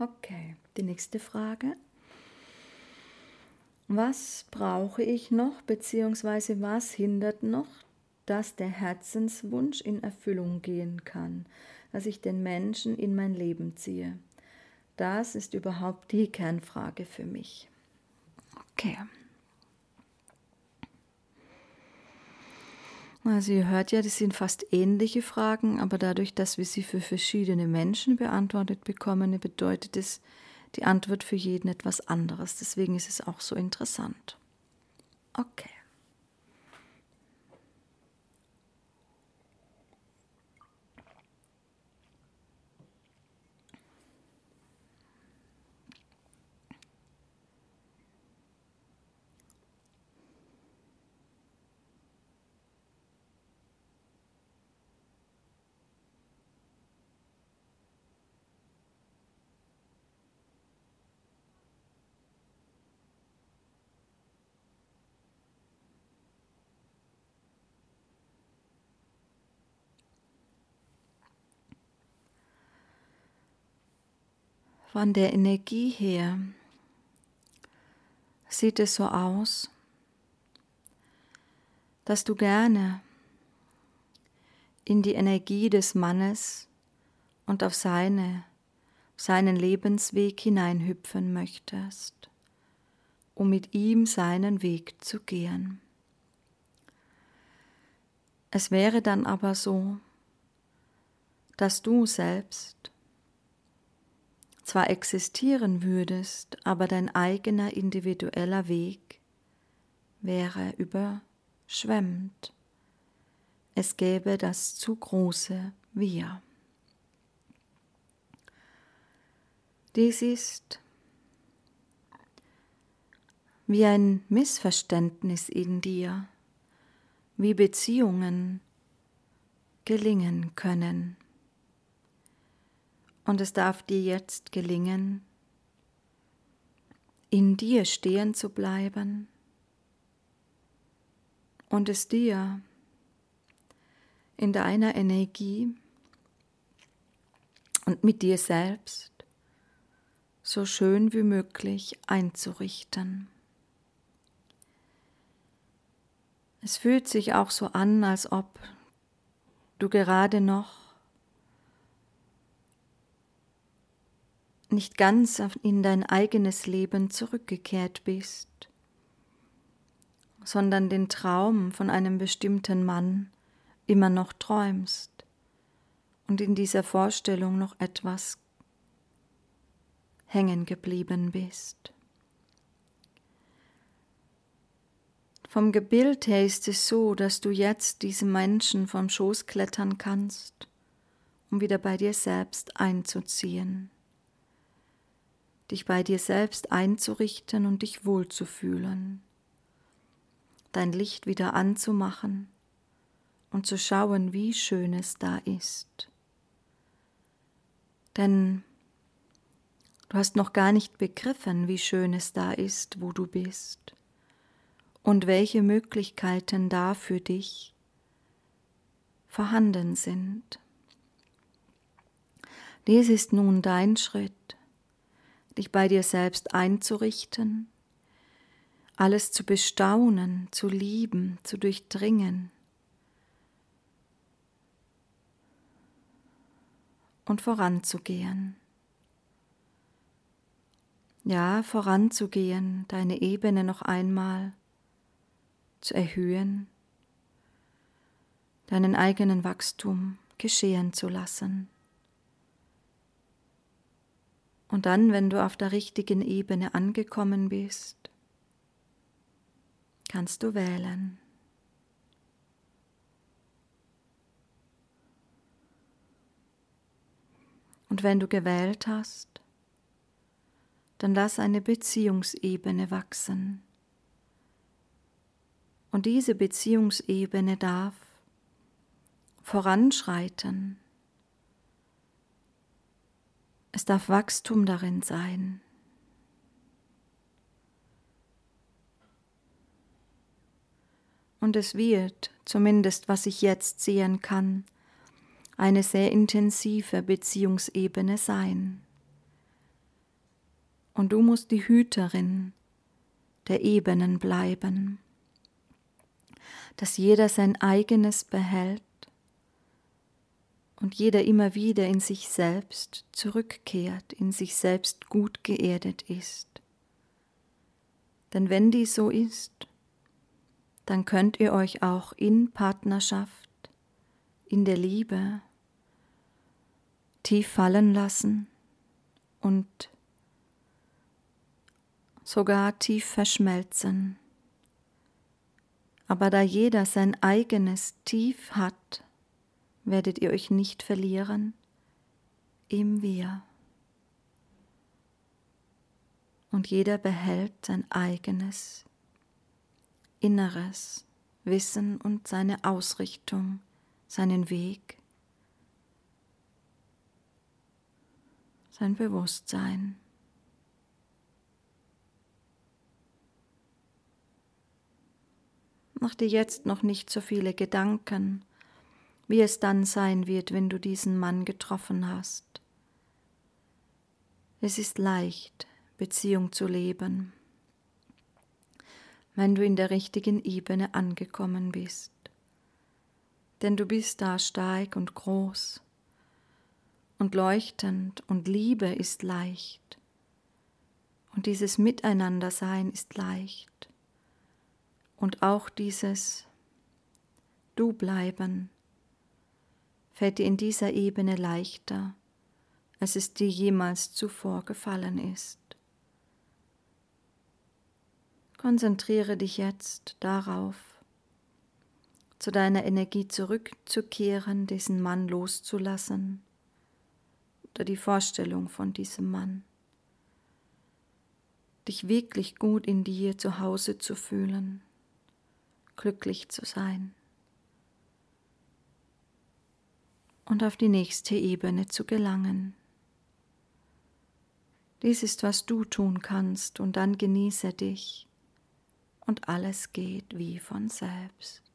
Okay, die nächste Frage. Was brauche ich noch, beziehungsweise was hindert noch, dass der Herzenswunsch in Erfüllung gehen kann, dass ich den Menschen in mein Leben ziehe? Das ist überhaupt die Kernfrage für mich. Okay. Also ihr hört ja, das sind fast ähnliche Fragen, aber dadurch, dass wir sie für verschiedene Menschen beantwortet bekommen, bedeutet es die Antwort für jeden etwas anderes. Deswegen ist es auch so interessant. Okay. Von der Energie her sieht es so aus, dass du gerne in die Energie des Mannes und auf seine, seinen Lebensweg hineinhüpfen möchtest, um mit ihm seinen Weg zu gehen. Es wäre dann aber so, dass du selbst zwar existieren würdest, aber dein eigener individueller Weg wäre überschwemmt. Es gäbe das zu große Wir. Dies ist wie ein Missverständnis in dir, wie Beziehungen gelingen können. Und es darf dir jetzt gelingen, in dir stehen zu bleiben und es dir in deiner Energie und mit dir selbst so schön wie möglich einzurichten. Es fühlt sich auch so an, als ob du gerade noch nicht ganz in dein eigenes Leben zurückgekehrt bist, sondern den Traum von einem bestimmten Mann immer noch träumst und in dieser Vorstellung noch etwas hängen geblieben bist. Vom Gebild her ist es so, dass du jetzt diesem Menschen vom Schoß klettern kannst, um wieder bei dir selbst einzuziehen dich bei dir selbst einzurichten und dich wohlzufühlen, dein Licht wieder anzumachen und zu schauen, wie schön es da ist. Denn du hast noch gar nicht begriffen, wie schön es da ist, wo du bist und welche Möglichkeiten da für dich vorhanden sind. Dies ist nun dein Schritt, dich bei dir selbst einzurichten, alles zu bestaunen, zu lieben, zu durchdringen und voranzugehen. Ja, voranzugehen, deine Ebene noch einmal zu erhöhen, deinen eigenen Wachstum geschehen zu lassen. Und dann, wenn du auf der richtigen Ebene angekommen bist, kannst du wählen. Und wenn du gewählt hast, dann lass eine Beziehungsebene wachsen. Und diese Beziehungsebene darf voranschreiten es darf Wachstum darin sein. Und es wird, zumindest was ich jetzt sehen kann, eine sehr intensive Beziehungsebene sein. Und du musst die Hüterin der Ebenen bleiben, dass jeder sein eigenes behält und jeder immer wieder in sich selbst zurückkehrt, in sich selbst gut geerdet ist. Denn wenn dies so ist, dann könnt ihr euch auch in Partnerschaft, in der Liebe tief fallen lassen und sogar tief verschmelzen. Aber da jeder sein eigenes Tief hat, werdet ihr euch nicht verlieren im Wir. Und jeder behält sein eigenes inneres Wissen und seine Ausrichtung, seinen Weg, sein Bewusstsein. Mach dir jetzt noch nicht so viele Gedanken, wie es dann sein wird, wenn du diesen Mann getroffen hast. Es ist leicht, Beziehung zu leben, wenn du in der richtigen Ebene angekommen bist. Denn du bist da stark und groß und leuchtend und Liebe ist leicht und dieses Miteinandersein ist leicht und auch dieses Du bleiben fällt dir in dieser Ebene leichter, als es dir jemals zuvor gefallen ist. Konzentriere dich jetzt darauf, zu deiner Energie zurückzukehren, diesen Mann loszulassen oder die Vorstellung von diesem Mann. Dich wirklich gut in dir zu Hause zu fühlen, glücklich zu sein. Und auf die nächste Ebene zu gelangen. Dies ist, was du tun kannst, und dann genieße dich, und alles geht wie von selbst.